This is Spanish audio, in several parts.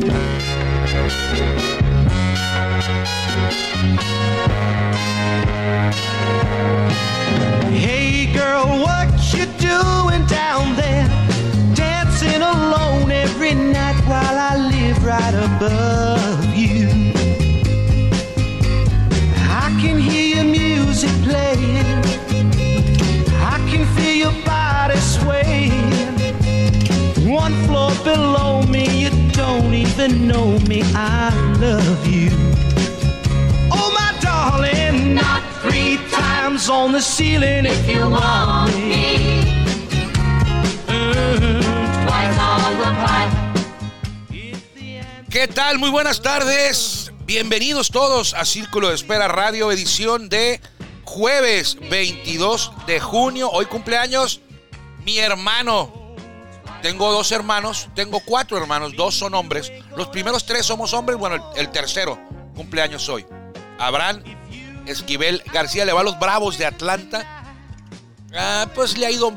Thank know me. I love you. Oh, my darling, Not three times on the ceiling if you want me. ¿Qué tal? Muy buenas tardes. Bienvenidos todos a Círculo de Espera Radio, edición de jueves 22 de junio. Hoy cumpleaños mi hermano. Tengo dos hermanos, tengo cuatro hermanos, dos son hombres. Los primeros tres somos hombres, bueno, el, tercero cumpleaños hoy. Abraham Esquivel García le va a los Bravos de Atlanta. Ah, pues le ha ido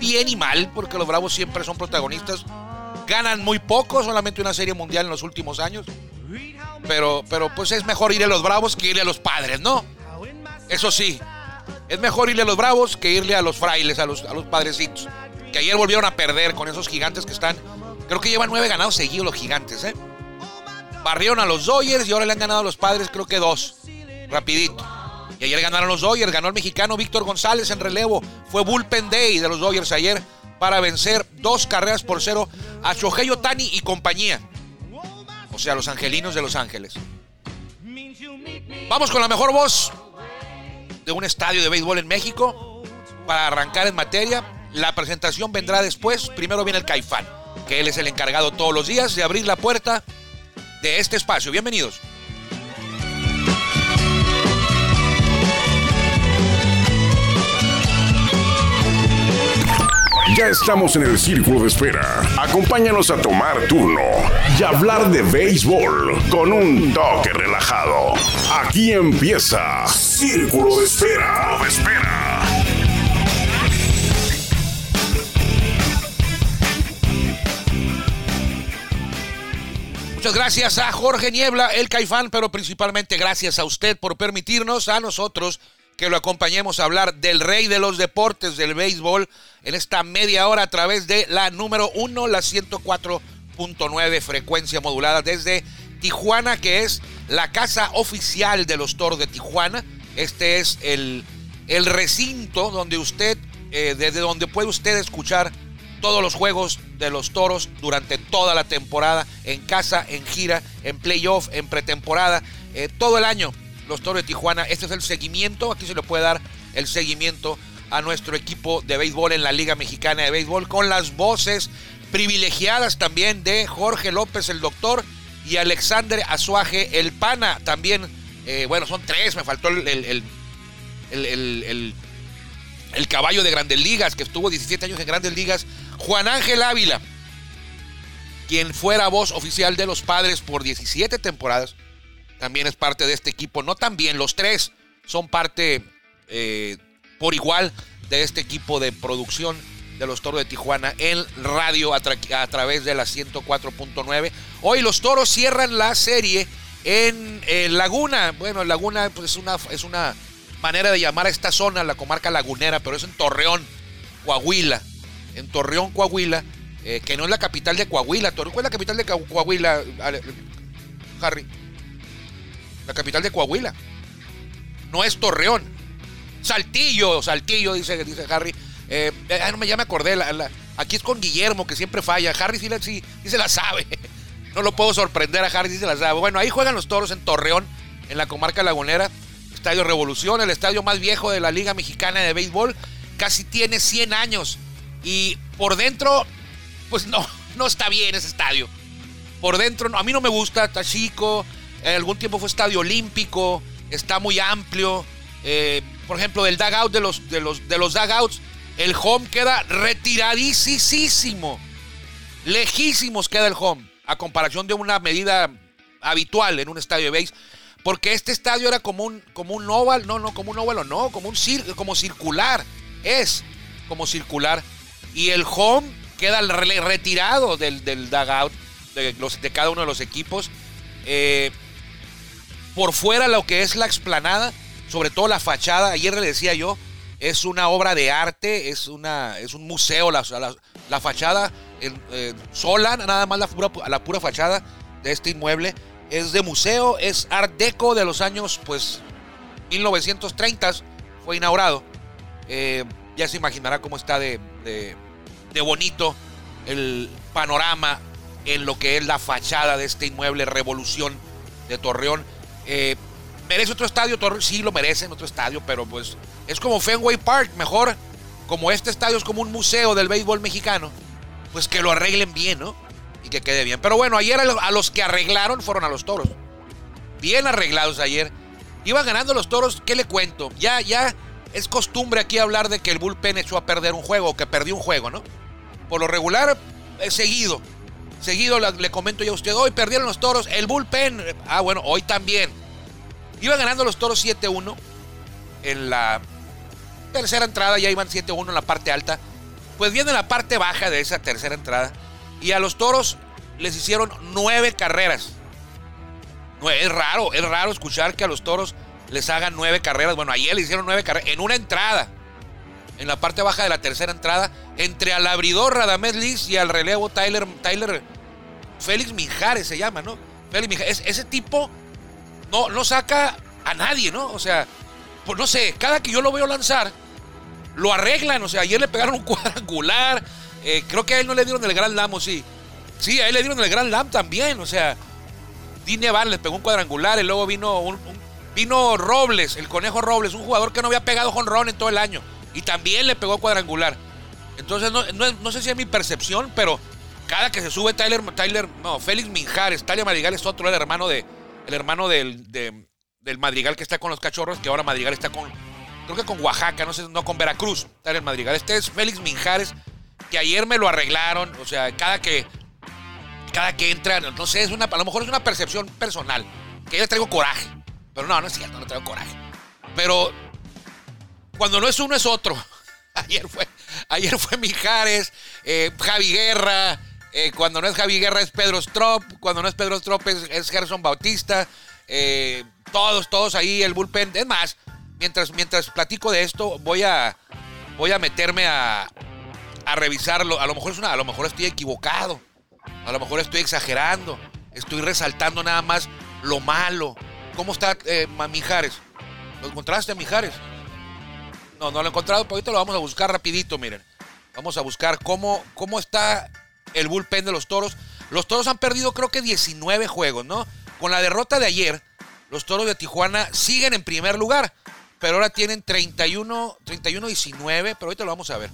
bien y mal, porque los Bravos siempre son protagonistas. Ganan muy poco, solamente una serie mundial en los últimos años. Pero, pero pues es mejor ir a los Bravos que irle a los padres, ¿no? Eso sí, es mejor irle a los Bravos que irle a los frailes, a los, a los padrecitos. Que ayer volvieron a perder con esos gigantes que están. Creo que llevan nueve ganados seguidos los gigantes, ¿eh? Barrieron a los Dodgers y ahora le han ganado a los padres, creo que dos. Rapidito. Y ayer ganaron los Dodgers, ganó el mexicano Víctor González en relevo. Fue Bullpen Day de los Dodgers ayer para vencer dos carreras por cero a Shohei Otani y compañía. O sea, los angelinos de Los Ángeles. Vamos con la mejor voz de un estadio de béisbol en México para arrancar en materia. La presentación vendrá después. Primero viene el Caifán, que él es el encargado todos los días de abrir la puerta de este espacio. Bienvenidos. Ya estamos en el círculo de espera. Acompáñanos a tomar turno y hablar de béisbol con un toque relajado. Aquí empieza Círculo de Espera. De espera. Muchas gracias a Jorge Niebla, el Caifán, pero principalmente gracias a usted por permitirnos a nosotros que lo acompañemos a hablar del rey de los deportes, del béisbol, en esta media hora a través de la número uno, la 104.9 frecuencia modulada desde Tijuana, que es la casa oficial de los toros de Tijuana. Este es el, el recinto donde usted, eh, desde donde puede usted escuchar todos los juegos de los toros durante toda la temporada, en casa, en gira, en playoff, en pretemporada, eh, todo el año. Los toros de Tijuana, este es el seguimiento, aquí se le puede dar el seguimiento a nuestro equipo de béisbol en la Liga Mexicana de Béisbol con las voces privilegiadas también de Jorge López, el doctor, y Alexander Azuaje, el pana, también, eh, bueno, son tres, me faltó el, el, el, el- caballo de Grandes Ligas, que estuvo 17 años en Grandes Ligas, Juan Ángel Ávila, quien fuera voz oficial de los padres por 17 temporadas, también es parte de este equipo. No también, los tres son parte eh, por igual de este equipo de producción de los Toros de Tijuana en radio a través de la 104.9. Hoy los Toros cierran la serie en eh, Laguna. Bueno, Laguna pues, es, una, es una manera de llamar a esta zona, la comarca lagunera, pero es en Torreón, Coahuila. En Torreón, Coahuila, eh, que no es la capital de Coahuila. Torreón ¿cuál es la capital de Coahuila, Harry? La capital de Coahuila. No es Torreón. Saltillo, Saltillo, dice, dice Harry. Eh, no ya me acordé. la- aquí es con Guillermo, que siempre falla. Harry sí- sí se la sabe. No lo puedo sorprender a Harry, sí se la sabe. Bueno, ahí juegan los toros en Torreón, en la comarca lagunera. Estadio Revolución, el estadio más viejo de la Liga Mexicana de Béisbol. Casi tiene 100 años. Y por dentro, pues no, no está bien ese estadio. Por dentro, a mí no me gusta, está chico. En algún tiempo fue estadio olímpico, está muy amplio. Eh, por ejemplo, del dugout de los, de los, de los dugouts, el home queda retiradísimo. Lejísimos queda el home, a comparación de una medida habitual en un estadio de base. Porque este estadio era como un, como un oval, no, no, como un óvalo, no, como un cir- como circular. Es como circular. Y el home queda re- retirado del, del dugout. de, los, de cada uno de los equipos. Eh, por fuera lo que es la explanada, sobre todo la fachada, ayer le decía yo, es una obra de arte, es, una, es un museo, la, la, la fachada sola, nada más la pura, la pura fachada de este inmueble, es de museo, es art deco de los años, pues, 1930, fue inaugurado. Eh, ya se imaginará cómo está de, de, bonito el panorama en lo que es la fachada de este inmueble Revolución de Torreón. Eh, ¿Merece otro estadio? Torreón? Sí, lo merece en otro estadio, pero pues es como Fenway Park, mejor. Como este estadio es como un museo del béisbol mexicano, pues que lo arreglen bien, ¿no? Y que quede bien. Pero bueno, ayer a los que arreglaron fueron a los toros. Bien arreglados ayer. Iban ganando los toros, ¿qué le cuento? Ya, ya es costumbre aquí hablar de que el bullpen echó a perder un juego, o que perdió un juego, ¿no? Por lo regular, es seguido. Seguido le comento ya a usted, hoy perdieron los toros, el bullpen, ah bueno, hoy también. Iban ganando los toros 7-1 en la tercera entrada, ya iban 7-1 en la parte alta. Pues viene la parte baja de esa tercera entrada. Y a los toros les hicieron nueve carreras. Es raro, es raro escuchar que a los toros les hagan nueve carreras. Bueno, ayer le hicieron nueve carreras en una entrada. En la parte baja de la tercera entrada. Entre al abridor Radamés Liz y al relevo Tyler, Tyler Félix Mijares se llama, ¿no? Félix Mijares. ese tipo no, no saca a nadie, ¿no? O sea, pues no sé, cada que yo lo veo lanzar, lo arreglan. O sea, ayer le pegaron un cuadrangular. Eh, creo que a él no le dieron el Gran Lam, o sí. Sí, a él le dieron el Gran Lam también. O sea, Dine le pegó un cuadrangular y luego vino un, vino Robles, el conejo Robles, un jugador que no había pegado jonrón en todo el año. Y también le pegó cuadrangular. Entonces, no, no, sé si es mi percepción, pero cada que se sube Tyler, Tyler, no, Félix Minjares, Talia Madrigal es otro, el hermano de, el hermano del, del Madrigal que está con los cachorros, que ahora Madrigal está con, creo que con Oaxaca, no sé, no con Veracruz, Tyler Madrigal. Este es Félix Minjares, que ayer me lo arreglaron, o sea, cada que, cada que entra, no sé, es una, a lo mejor es una percepción personal, que yo traigo coraje, pero no, no es cierto, no traigo coraje. Pero cuando no es uno es otro. Ayer fue, ayer fue Mijares, eh, Javi Guerra, eh, cuando no es Javi Guerra es Pedro Strop, cuando no es Pedro Strop es, Gerson Bautista, eh, todos, todos ahí, el bullpen. Es más, mientras, mientras platico de esto, voy a, voy a meterme a, a revisarlo. A lo mejor es una, a lo mejor estoy equivocado, a lo mejor estoy exagerando, estoy resaltando nada más lo malo. ¿Cómo está Mijares? ¿Lo encontraste, Mijares? No, no lo he encontrado, pero ahorita lo vamos a buscar rapidito, miren. Vamos a buscar cómo, cómo está el bullpen de los toros. Los toros han perdido creo que 19 juegos, ¿no? Con la derrota de ayer, los toros de Tijuana siguen en primer lugar, pero ahora tienen 31, 31-19, pero ahorita lo vamos a ver,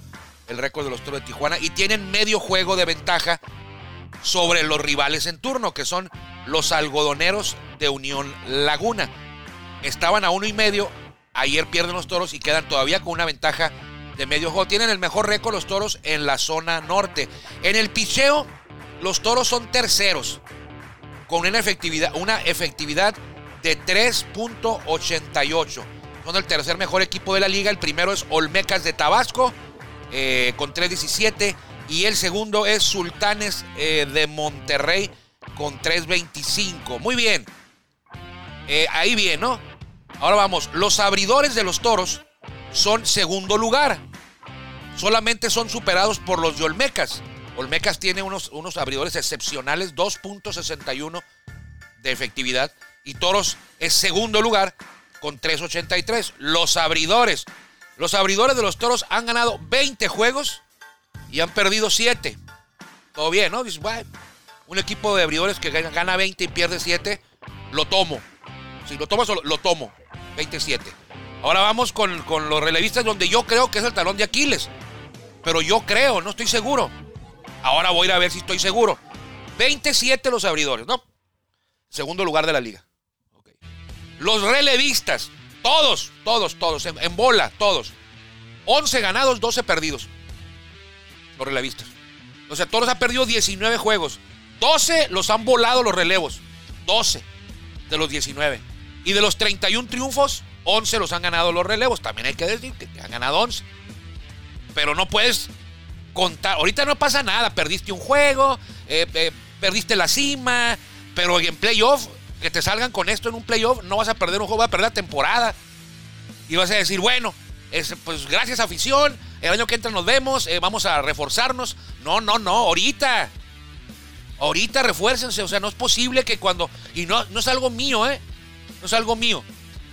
el récord de los toros de Tijuana, y tienen medio juego de ventaja sobre los rivales en turno, que son los algodoneros de Unión Laguna. Estaban a uno y medio, Ayer pierden los toros y quedan todavía con una ventaja de medio juego. Tienen el mejor récord los toros en la zona norte. En el picheo, los toros son terceros. Con una efectividad, una efectividad de 3.88. Son el tercer mejor equipo de la liga. El primero es Olmecas de Tabasco eh, con 3.17. Y el segundo es Sultanes eh, de Monterrey con 3.25. Muy bien. Eh, ahí bien, ¿no? Ahora vamos, los abridores de los toros son segundo lugar. Solamente son superados por los de Olmecas. Olmecas tiene unos, unos abridores excepcionales, 2.61 de efectividad. Y Toros es segundo lugar con 3.83. Los abridores. Los abridores de los Toros han ganado 20 juegos y han perdido 7. Todo bien, ¿no? Un equipo de abridores que gana 20 y pierde 7, lo tomo. Si lo tomas, lo tomo. 27. Ahora vamos con, los relevistas donde yo creo que es el talón de Aquiles. Pero yo creo, no estoy seguro. Ahora voy a ir a ver si estoy seguro. 27 los abridores, ¿no? Segundo lugar de la liga. Los relevistas, todos, todos, todos, en, bola, todos. 11 ganados, 12 perdidos. Los relevistas. O sea, todos han perdido 19 juegos. 12 los han volado los relevos. 12 de los 19. Y de los 31 triunfos, 11 los han ganado los relevos. También hay que decir que han ganado 11. Pero no puedes contar. Ahorita no pasa nada. Perdiste un juego. Eh, eh, perdiste la cima, pero en playoff, que te salgan con esto en un playoff, no vas a perder un juego, vas a perder la temporada. Y vas a decir, bueno, es, pues gracias afición, el año que entra nos vemos, eh, vamos a reforzarnos. No, no, no, ahorita. Ahorita refuércense, o sea, no es posible que cuando... Y no, no es algo mío, ¿eh? No es algo mío.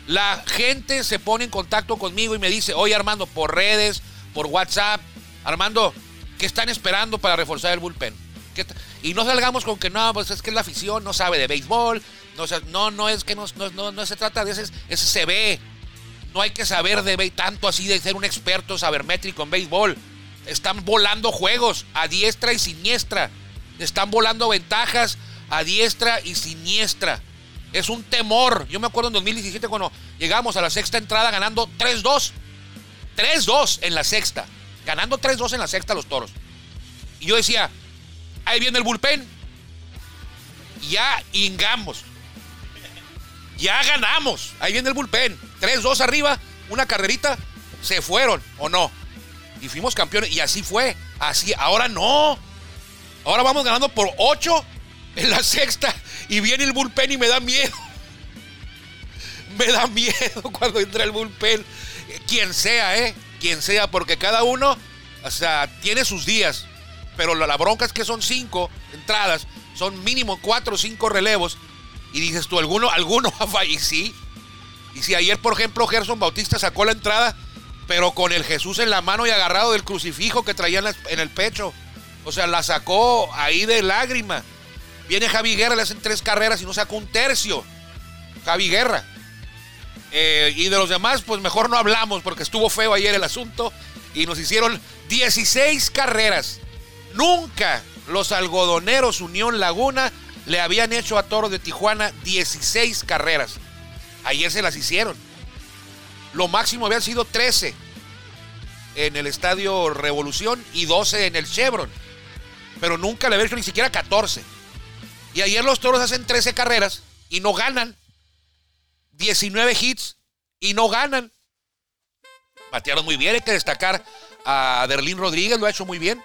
La gente se pone en contacto conmigo y me dice, oye Armando, por redes, por WhatsApp, Armando, ¿qué están esperando para reforzar el bullpen? Y no salgamos con que no, pues es que la afición, no sabe de béisbol. No, no, no es que no, no, no se trata de ese, ese se ve. No hay que saber de tanto así de ser un experto sabermétrico en béisbol. Están volando juegos a diestra y siniestra. Están volando ventajas a diestra y siniestra. Es un temor. Yo me acuerdo en 2017 cuando llegamos a la sexta entrada ganando 3-2. 3-2 en la sexta. Ganando 3-2 en la sexta los toros. Y yo decía, ahí viene el bullpen. Ya ingamos. Ya ganamos. Ahí viene el bullpen. 3-2 arriba, una carrerita. Se fueron, ¿o no? Y fuimos campeones. Y así fue. Así, ahora no. Ahora vamos ganando por 8 en la sexta. Y viene el bullpen y me da miedo. Me da miedo cuando entra el bullpen. Quien sea, ¿eh? Quien sea, porque cada uno, o sea, tiene sus días. Pero la, bronca es que son cinco entradas, son mínimo cuatro o cinco relevos. Y dices tú, ¿alguno, alguno va Y sí. Y si ayer, por ejemplo, Gerson Bautista sacó la entrada, pero con el Jesús en la mano y agarrado del crucifijo que traía en el pecho. O sea, la sacó ahí de lágrima. Viene Javi Guerra, le hacen tres carreras y no sacó un tercio. Javi Guerra. Eh, y de los demás, pues mejor no hablamos porque estuvo feo ayer el asunto y nos hicieron 16 carreras. Nunca los algodoneros Unión Laguna le habían hecho a Toro de Tijuana 16 carreras. Ayer se las hicieron. Lo máximo habían sido 13 en el Estadio Revolución y 12 en el Chevron. Pero nunca le habían hecho ni siquiera 14. Y ayer los toros hacen 13 carreras y no ganan. 19 hits y no ganan. Batearon muy bien, hay que destacar a Derlín Rodríguez, lo ha hecho muy bien.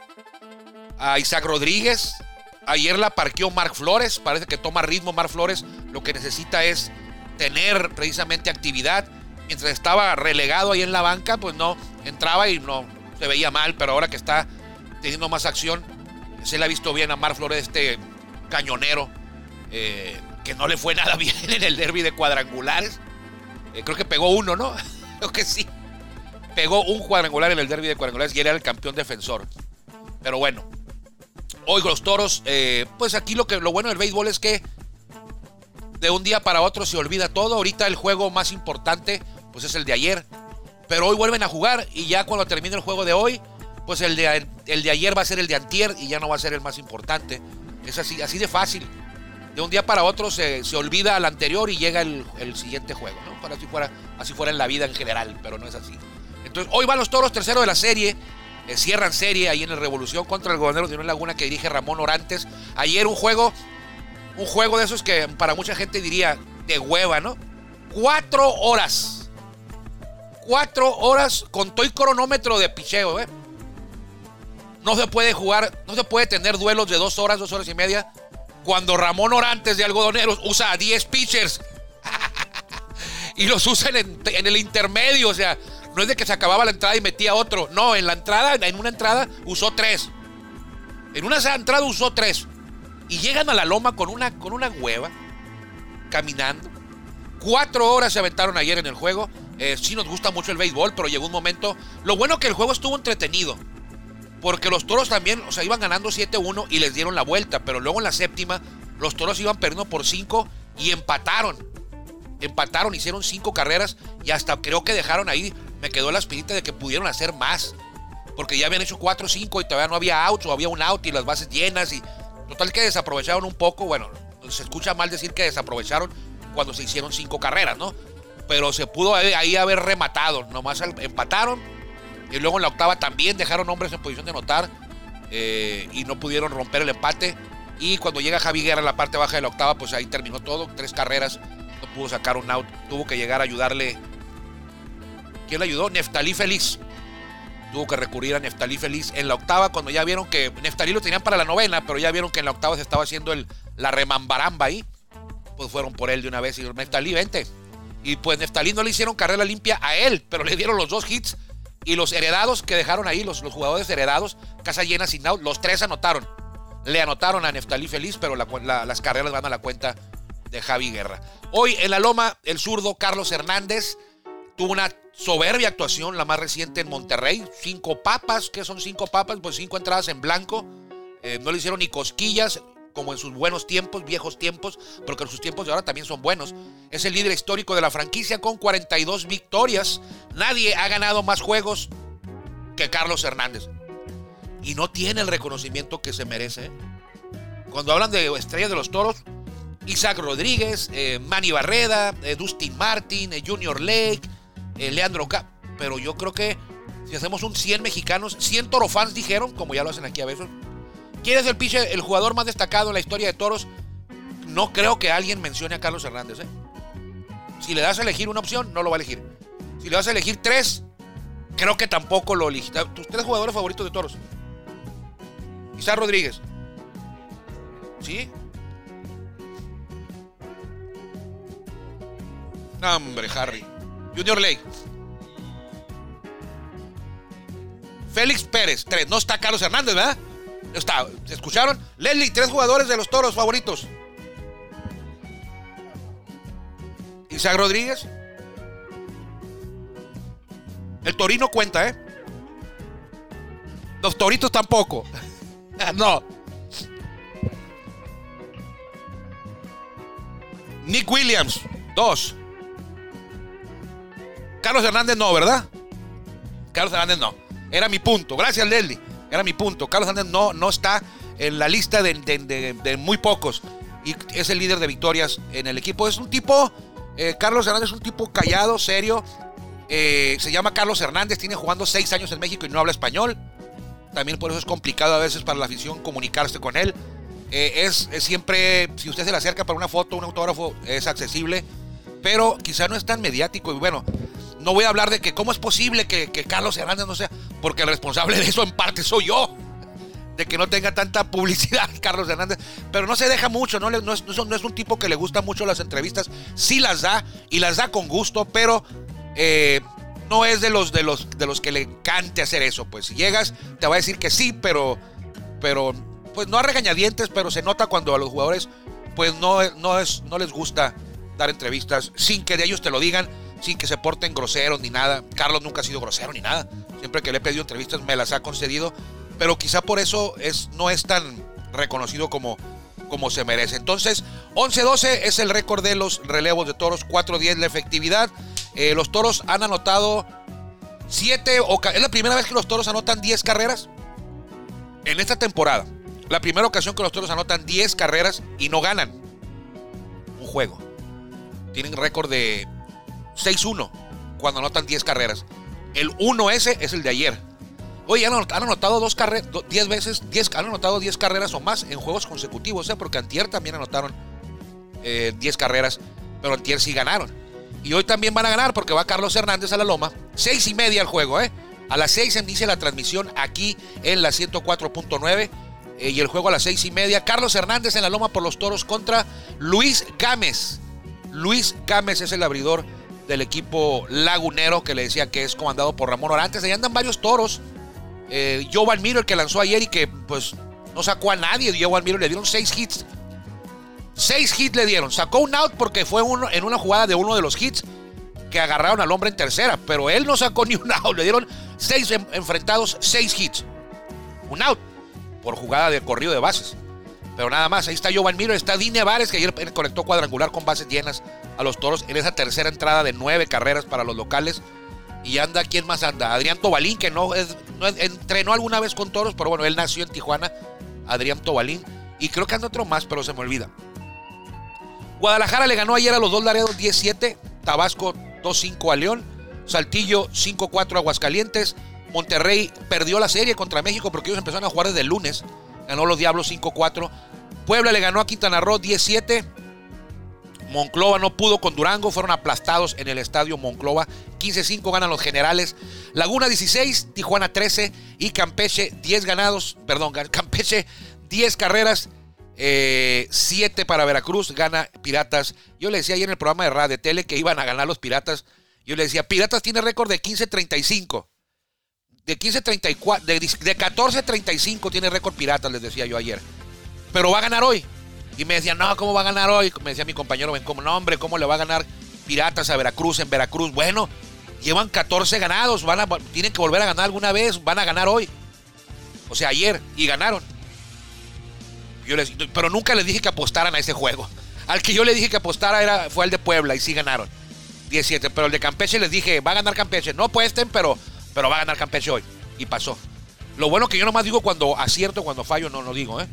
A Isaac Rodríguez. Ayer la parqueó Mark Flores. Parece que toma ritmo Mark Flores. Lo que necesita es tener precisamente actividad. Mientras estaba relegado ahí en la banca, pues no, entraba y no se veía mal, pero ahora que está teniendo más acción, se le ha visto bien a Mark Flores, este cañonero, eh, que no le fue nada bien en el derby de cuadrangulares. Eh, creo que pegó uno, ¿no? creo que sí. Pegó un cuadrangular en el derby de cuadrangulares y era el campeón defensor. Pero bueno, hoy los toros, eh, pues aquí lo, que, lo bueno del béisbol es que de un día para otro se olvida todo. Ahorita el juego más importante, pues es el de ayer. Pero hoy vuelven a jugar y ya cuando termine el juego de hoy, pues el de, el de ayer va a ser el de antier y ya no va a ser el más importante. Es así, así de fácil. De un día para otro se, se olvida al anterior y llega el, siguiente juego, ¿no? Para así fuera, así fuera en la vida en general, pero no es así. Entonces, hoy van los toros tercero de la serie. Eh, cierran serie ahí en el Revolución contra el gobernador de Unión Laguna que dirige Ramón Orantes. Ayer un juego, un juego de esos que para mucha gente diría de hueva, ¿no? Cuatro horas. Cuatro horas con todo el cronómetro de picheo, ¿eh? No se puede jugar, no se puede tener duelos de dos horas, dos horas y media. Cuando Ramón Orantes de Algodoneros usa a 10 pitchers y los usa en, el intermedio. O sea, no es de que se acababa la entrada y metía otro. No, en la entrada, en una entrada usó tres. En una entrada usó tres. Y llegan a la loma con una, con una hueva, caminando. Cuatro horas se aventaron ayer en el juego. Eh, sí nos gusta mucho el béisbol, pero llegó un momento. Lo bueno que el juego estuvo entretenido. Porque los toros también, o sea, iban ganando 7-1 y les dieron la vuelta. Pero luego en la séptima, los toros iban perdiendo por 5 y empataron. Empataron, hicieron 5 carreras y hasta creo que dejaron ahí. Me quedó la espinita de que pudieron hacer más. Porque ya habían hecho 4 5 y todavía no había outs o había un out y las bases llenas. Y total que desaprovecharon un poco. Bueno, se escucha mal decir que desaprovecharon cuando se hicieron 5 carreras, ¿no? Pero se pudo ahí haber rematado. Nomás empataron y luego en la octava también dejaron hombres en posición de anotar eh, y no pudieron romper el empate. Y cuando llega Javi Guerra en la parte baja de la octava, pues ahí terminó todo. Tres carreras, no pudo sacar un out. Tuvo que llegar a ayudarle. ¿Quién le ayudó? Neftalí Feliz. tuvo que recurrir a Neftalí Feliz en la octava cuando ya vieron que Neftalí lo tenían para la novena, pero ya vieron que en la octava se estaba haciendo el, la remambaramba ahí. Pues fueron por él de una vez y dijeron, Neftalí, vente. Y pues Neftalí no le hicieron carrera limpia a él, pero le dieron los dos hits y los heredados que dejaron ahí, los, los jugadores heredados, casa llena sin los tres anotaron. Le anotaron a Neftalí Feliz, pero la- la- las carreras van a la cuenta de Javi Guerra. Hoy en la Loma, el zurdo Carlos Hernández tuvo una soberbia actuación, la más reciente en Monterrey. Cinco papas, ¿qué son cinco papas? Pues cinco entradas en blanco. Eh, no le hicieron ni cosquillas, como en sus buenos tiempos, viejos tiempos, porque sus tiempos de ahora también son buenos. Es el líder histórico de la franquicia con 42 victorias. Nadie ha ganado más juegos que Carlos Hernández. Y no tiene el reconocimiento que se merece. ¿eh? Cuando hablan de estrellas de los toros, Isaac Rodríguez, eh, Manny Barreda, eh, Dustin Martin, Junior Lake, Leandro K. Pero yo creo que si hacemos un 100 mexicanos, 100 torofans dijeron, como ya lo hacen aquí a veces, ¿quién es el pitcher, el jugador más destacado en la historia de toros? No creo que alguien mencione a Carlos Hernández. ¿eh? Si le das a elegir una opción, no lo va a elegir. Si le das a elegir tres, creo que tampoco lo elegí. Tus tres jugadores favoritos de toros. Isaac Rodríguez. ¿Sí? Hombre, Harry. Junior Lake. Félix Pérez, tres. No está Carlos Hernández, ¿verdad? Está. ¿Se escucharon? Leslie, tres jugadores de los toros favoritos. Isaac Rodríguez. El Torino cuenta, ¿eh? Los Toritos tampoco. no. Nick Williams, dos. Carlos Hernández no, ¿verdad? Carlos Hernández no. Era mi punto. Gracias, Leslie. Era mi punto. Carlos Hernández no, no está en la lista de, de- de- muy pocos. Y es el líder de victorias en el equipo. Es un tipo, eh, Carlos Hernández es un tipo callado, serio. Eh, se llama Carlos Hernández, tiene jugando seis años en México y no habla español. También por eso es complicado a veces para la afición comunicarse con él. Eh, es, es siempre, si usted se le acerca para una foto, un autógrafo, es accesible. Pero quizá no es tan mediático. Y bueno, no voy a hablar de que cómo es posible que, Carlos Hernández no sea, porque el responsable de eso en parte soy yo. De que no tenga tanta publicidad Carlos Hernández. Pero no se deja mucho, no es un tipo que le gusta mucho las entrevistas. Sí las da y las da con gusto, pero eh, no es de los, de, los, de los que le encante hacer eso. Pues si llegas, te va a decir que sí, pero, pero pues no a regañadientes, pero se nota cuando a los jugadores pues no, no, es, no les gusta dar entrevistas sin que de ellos te lo digan, sin que se porten groseros ni nada. Carlos nunca ha sido grosero ni nada. Siempre que le he pedido entrevistas me las ha concedido, pero quizá por eso es, no es tan reconocido como, como se merece. Entonces, 11-12 es el récord de los relevos de toros, 4-10 la efectividad. Eh, los toros han anotado 7 o ca- es la primera vez que los toros anotan 10 carreras en esta temporada. La primera ocasión que los toros anotan 10 carreras y no ganan un juego. Tienen récord de 6-1 cuando anotan 10 carreras. El 1 ese es el de ayer. Oye, han, anot- han anotado dos carreras, 10 veces, 10, han anotado 10 carreras o más en juegos consecutivos, ¿eh? porque Antier también anotaron eh, 10 carreras, pero Antier sí ganaron. Y hoy también van a ganar porque va Carlos Hernández a la loma. 6 y media el juego, ¿eh? A las 6 inicia la transmisión aquí en la 104.9 eh, y el juego a las 6 y media. Carlos Hernández en la loma por los toros contra Luis Gámez. Luis Gámez es el abridor del equipo lagunero que le decía que es comandado por Ramón Orantes. Ahí andan varios toros. Eh, Joe Van Miro, el que lanzó ayer y que pues no sacó a nadie. Joe Van Miro le dieron seis hits. Seis hits le dieron. Sacó un out porque fue uno, en una jugada de uno de los hits que agarraron al hombre en tercera. Pero él no sacó ni un out. Le dieron seis en- enfrentados, seis hits. Un out por jugada de corrido de bases. Pero nada más, ahí está Jovan Miro, está Dine Vares, que ayer conectó cuadrangular con bases llenas a los toros en esa tercera entrada de nueve carreras para los locales. Y anda, ¿quién más anda? Adrián Tobalín, que no, entrenó alguna vez con toros, pero bueno, él nació en Tijuana. Adrián Tobalín. Y creo que anda otro más, pero se me olvida. Guadalajara le ganó ayer a los dos Laredos 17. Tabasco 2-5 a León. Saltillo 5-4 a Aguascalientes. Monterrey perdió la serie contra México porque ellos empezaron a jugar desde el lunes. Ganó los Diablos 5-4. Puebla le ganó a Quintana Roo 17. Monclova no pudo con Durango, fueron aplastados en el estadio Monclova. 15-5 ganan los generales. Laguna 16, Tijuana 13 y Campeche 10 ganados, perdón, Campeche 10 carreras, 7 eh, para Veracruz, gana Piratas. Yo le decía ayer en el programa de radio de tele que iban a ganar los Piratas. Yo le decía, Piratas tiene récord de 15-35. De 15-34, de, de 14-35 tiene récord Piratas, les decía yo ayer. Pero va a ganar hoy. Y me decían, no, ¿cómo va a ganar hoy? Me decía mi compañero, ven, como no, hombre, ¿cómo le va a ganar Piratas a Veracruz en Veracruz? Bueno, llevan 14 ganados, van a, tienen que volver a ganar alguna vez, van a ganar hoy. O sea, ayer, y ganaron. Yo les, pero nunca les dije que apostaran a ese juego. Al que yo le dije que apostara era, fue el de Puebla y sí ganaron. 17. Pero el de Campeche les dije, va a ganar Campeche. No apuesten, pero, pero va a ganar Campeche hoy. Y pasó. Lo bueno que yo nomás digo cuando acierto, cuando fallo, no lo digo, ¿eh?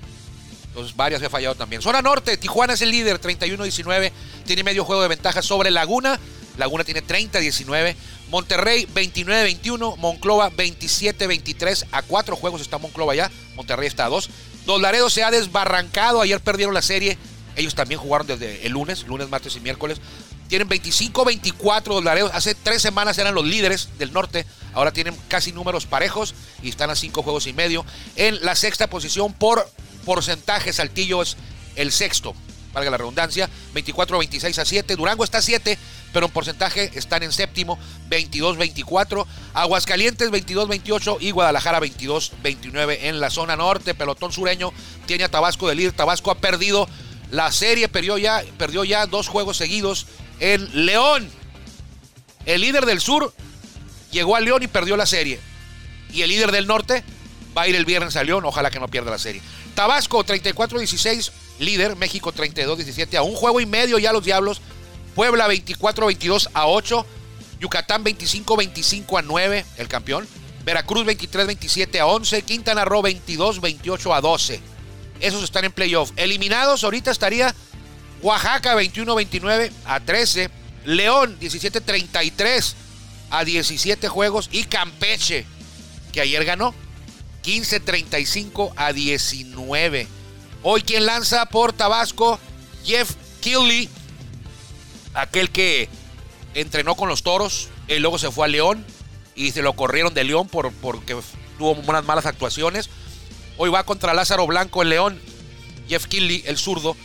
Entonces, varias he fallado también. Zona Norte, Tijuana es el líder, 31-19. Tiene medio juego de ventaja sobre Laguna. Laguna tiene 30-19. Monterrey 29-21. Monclova 27-23. A cuatro juegos está Monclova ya. Monterrey está a dos. Dos Laredo se ha desbarrancado. Ayer perdieron la serie. Ellos también jugaron desde el lunes, lunes, martes y miércoles. Tienen 25-24 Dos Laredos. Hace tres semanas eran los líderes del norte. Ahora tienen casi números parejos y están a cinco juegos y medio. En la sexta posición por porcentaje, Saltillo es el sexto, valga la redundancia, 24-26 a 7. Durango está a 7, pero en porcentaje están en séptimo, 22-24. Aguascalientes 22-28 y Guadalajara 22-29 en la zona norte. Pelotón sureño tiene a Tabasco de líder. Tabasco ha perdido la serie, perdió ya, perdió ya dos juegos seguidos en León. El líder del sur llegó a León y perdió la serie. Y el líder del norte va a ir el viernes a León, ojalá que no pierda la serie. Tabasco 34-16, líder. México 32-17 a un juego y medio ya los Diablos. Puebla 24-22 a 8. Yucatán 25-25 a 9, el campeón. Veracruz 23-27 a 11. Quintana Roo 22-28 a 12. Esos están en playoff. Eliminados ahorita estaría Oaxaca 21-29 a 13. León 17-33 a 17 juegos. Y Campeche, que ayer ganó 15-35 a 19. Hoy quien lanza por Tabasco, Jeff Killy, aquel que entrenó con los toros, y luego se fue a León y se lo corrieron de León por, porque tuvo unas malas actuaciones. Hoy va contra Lázaro Blanco en León, Jeff Killy, el zurdo.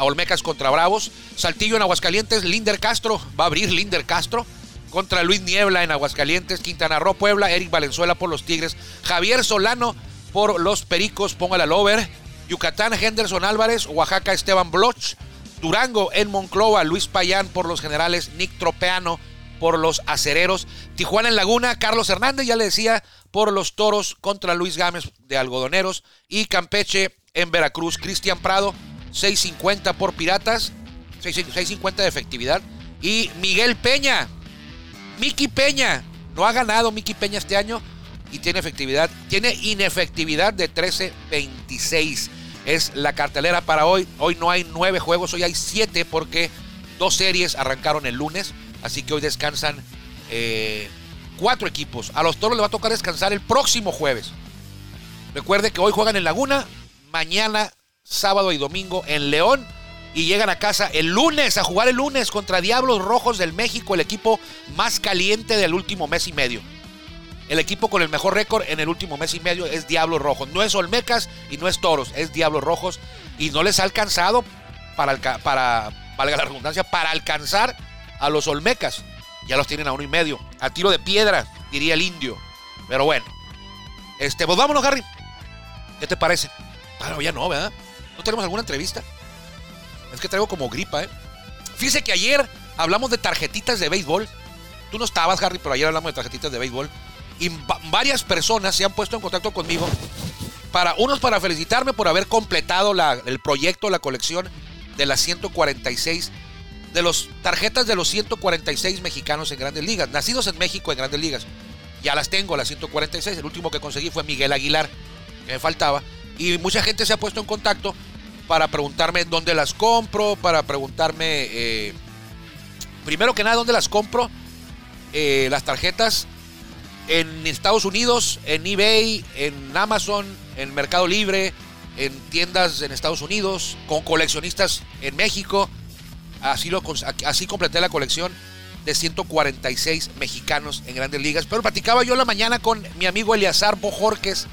Olmecas contra Bravos. Saltillo en Aguascalientes, Linder Castro, va a abrir Linder Castro contra Luis Niebla en Aguascalientes, Quintana Roo, Puebla, Eric Valenzuela por los Tigres, Javier Solano por los Pericos, póngala al over, Yucatán, Henderson Álvarez, Oaxaca, Esteban Bloch, Durango en Monclova, Luis Payán por los generales, Nick Tropeano por los acereros, Tijuana en Laguna, Carlos Hernández, ya le decía, por los toros contra Luis Gámez de Algodoneros, y Campeche en Veracruz, Cristian Prado, 6.50 por Piratas, 6.50 de efectividad, y Miguel Peña Miki Peña. No ha ganado Miki Peña este año y tiene efectividad, tiene inefectividad de 13-26. Es la cartelera para hoy. Hoy no hay nueve juegos, hoy hay siete porque dos series arrancaron el lunes. Así que hoy descansan eh, cuatro equipos. A los toros le va a tocar descansar el próximo jueves. Recuerde que hoy juegan en Laguna, mañana, sábado y domingo en León y llegan a casa el lunes a jugar el lunes contra Diablos Rojos del México, el equipo más caliente del último mes y medio. El equipo con el mejor récord en el último mes y medio es Diablos Rojos. No es Olmecas y no es Toros, es Diablos Rojos. Y no les ha alcanzado para, para valga la redundancia, para alcanzar a los Olmecas. Ya los tienen a uno y medio. A tiro de piedra, diría el indio. Pero bueno. Este, pues vámonos, Harry. ¿Qué te parece? Claro, ya no, ¿verdad? ¿No tenemos alguna entrevista? Es que traigo como gripa, ¿eh? Fíjese que ayer hablamos de tarjetitas de béisbol. Tú no estabas, Harry, pero ayer hablamos de tarjetitas de béisbol. Y varias personas se han puesto en contacto conmigo. Para, unos para felicitarme por haber completado el proyecto, la colección de las 146 de las tarjetas de los 146 mexicanos en grandes ligas, nacidos en México en grandes ligas. Ya las tengo, las 146. El último que conseguí fue Miguel Aguilar, que me faltaba. Y mucha gente se ha puesto en contacto para preguntarme dónde las compro, para preguntarme, eh, primero que nada, dónde las compro. Eh, las tarjetas en Estados Unidos, en eBay, en Amazon, en Mercado Libre, en tiendas en Estados Unidos, con coleccionistas en México. Así, lo, así completé la colección de 146 mexicanos en grandes ligas. Pero platicaba yo la mañana con mi amigo Eliazar Bojorques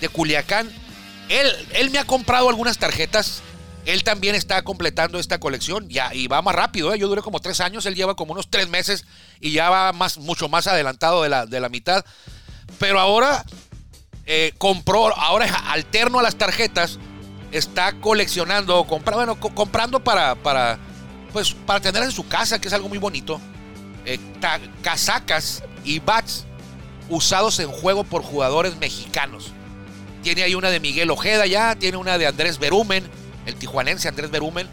de Culiacán. Él, él me ha comprado algunas tarjetas. Él también está completando esta colección. Ya, y va más rápido. ¿eh? Yo duré como tres años. Él lleva como unos tres meses y ya va más, mucho más adelantado de la, mitad. Pero ahora eh, compró, ahora alterno a las tarjetas. Está coleccionando, bueno, comprando para, para, pues, para tener en su casa, que es algo muy bonito. Eh, casacas y bats usados en juego por jugadores mexicanos. Tiene ahí una de Miguel Ojeda ya, tiene una de Andrés Berumen, el tijuanense Andrés Berumen,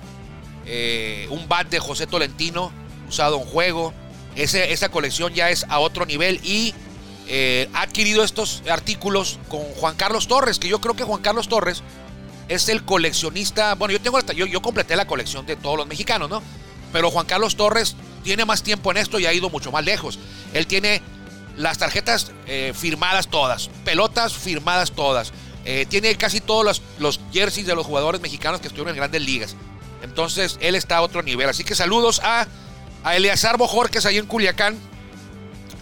eh, un bat de José Tolentino usado en juego. Esa colección ya es a otro nivel y eh, ha adquirido estos artículos con Juan Carlos Torres, que yo creo que Juan Carlos Torres es el coleccionista. Bueno, yo tengo hasta, yo, yo completé la colección de todos los mexicanos, ¿no? Pero Juan Carlos Torres tiene más tiempo en esto y ha ido mucho más lejos. Él tiene las tarjetas eh, firmadas todas, pelotas firmadas todas. Eh, tiene casi todos los, los, jerseys de los jugadores mexicanos que estuvieron en grandes ligas. Entonces, él está a otro nivel. Así que saludos a, a Eleazar Bojorques ahí en Culiacán.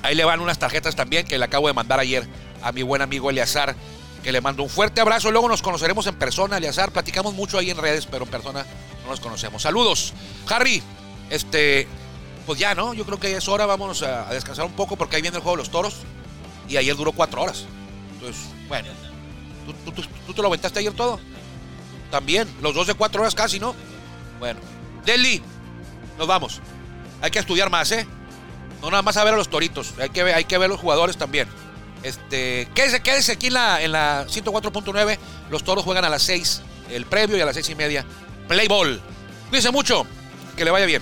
Ahí le van unas tarjetas también que le acabo de mandar ayer a mi buen amigo Eleazar, que le mando un fuerte abrazo. Luego nos conoceremos en persona, Eleazar. Platicamos mucho ahí en redes, pero en persona no nos conocemos. Saludos. Harry, este, pues ya, ¿no? Yo creo que es hora, vamos a, descansar un poco porque ahí viene el juego de los toros. Y ayer duró cuatro horas. Entonces, bueno. ¿Tú, te lo aventaste ayer todo? También, los dos de cuatro horas casi, ¿no? Bueno. Deli, nos vamos. Hay que estudiar más, ¿eh? No nada más a ver a los toritos. Hay que ver, hay que ver los jugadores también. Este, quédese, quédese aquí en la, en la 104.9. Los toros juegan a las 6, el previo y a las seis y media. Play ball. Cuídense mucho. Que le vaya bien.